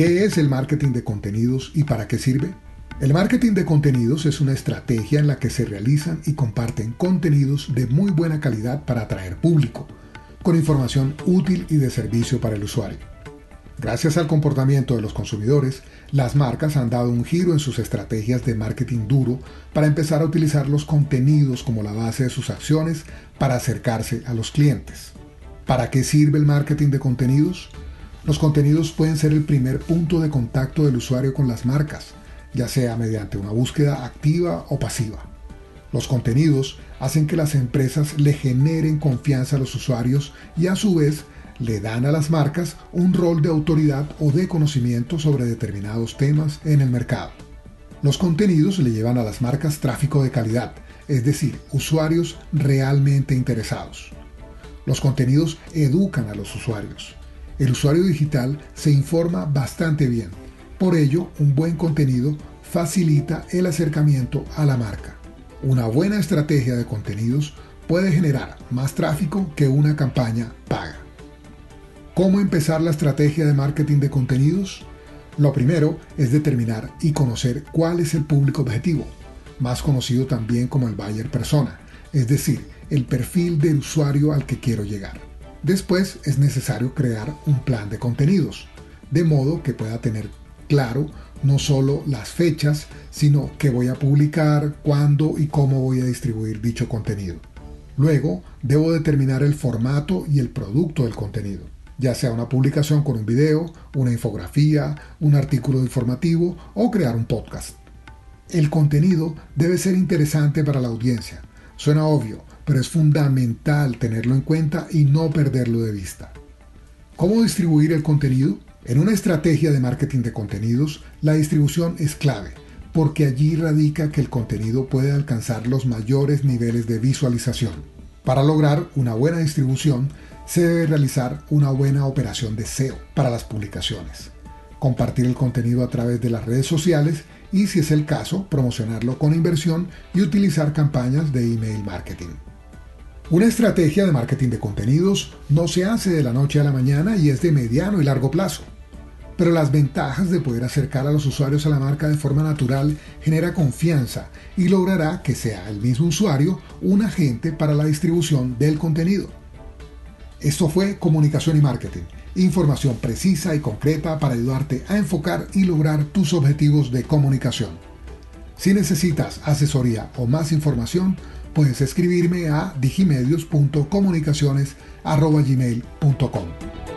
¿Qué es el marketing de contenidos y para qué sirve? El marketing de contenidos es una estrategia en la que se realizan y comparten contenidos de muy buena calidad para atraer público, con información útil y de servicio para el usuario. Gracias al comportamiento de los consumidores, las marcas han dado un giro en sus estrategias de marketing duro para empezar a utilizar los contenidos como la base de sus acciones para acercarse a los clientes. ¿Para qué sirve el marketing de contenidos? Los contenidos pueden ser el primer punto de contacto del usuario con las marcas, ya sea mediante una búsqueda activa o pasiva. Los contenidos hacen que las empresas le generen confianza a los usuarios y a su vez le dan a las marcas un rol de autoridad o de conocimiento sobre determinados temas en el mercado. Los contenidos le llevan a las marcas tráfico de calidad, es decir, usuarios realmente interesados. Los contenidos educan a los usuarios. El usuario digital se informa bastante bien. Por ello, un buen contenido facilita el acercamiento a la marca. Una buena estrategia de contenidos puede generar más tráfico que una campaña paga. ¿Cómo empezar la estrategia de marketing de contenidos? Lo primero es determinar y conocer cuál es el público objetivo, más conocido también como el buyer persona, es decir, el perfil del usuario al que quiero llegar. Después es necesario crear un plan de contenidos, de modo que pueda tener claro no solo las fechas, sino qué voy a publicar, cuándo y cómo voy a distribuir dicho contenido. Luego, debo determinar el formato y el producto del contenido, ya sea una publicación con un video, una infografía, un artículo informativo o crear un podcast. El contenido debe ser interesante para la audiencia. Suena obvio, pero es fundamental tenerlo en cuenta y no perderlo de vista. ¿Cómo distribuir el contenido? En una estrategia de marketing de contenidos, la distribución es clave, porque allí radica que el contenido puede alcanzar los mayores niveles de visualización. Para lograr una buena distribución, se debe realizar una buena operación de SEO para las publicaciones, compartir el contenido a través de las redes sociales y, si es el caso, promocionarlo con inversión y utilizar campañas de email marketing. Una estrategia de marketing de contenidos no se hace de la noche a la mañana y es de mediano y largo plazo. Pero las ventajas de poder acercar a los usuarios a la marca de forma natural genera confianza y logrará que sea el mismo usuario un agente para la distribución del contenido. Esto fue Comunicación y Marketing, información precisa y concreta para ayudarte a enfocar y lograr tus objetivos de comunicación. Si necesitas asesoría o más información, puedes escribirme a digimedios.comunicaciones.gmail.com.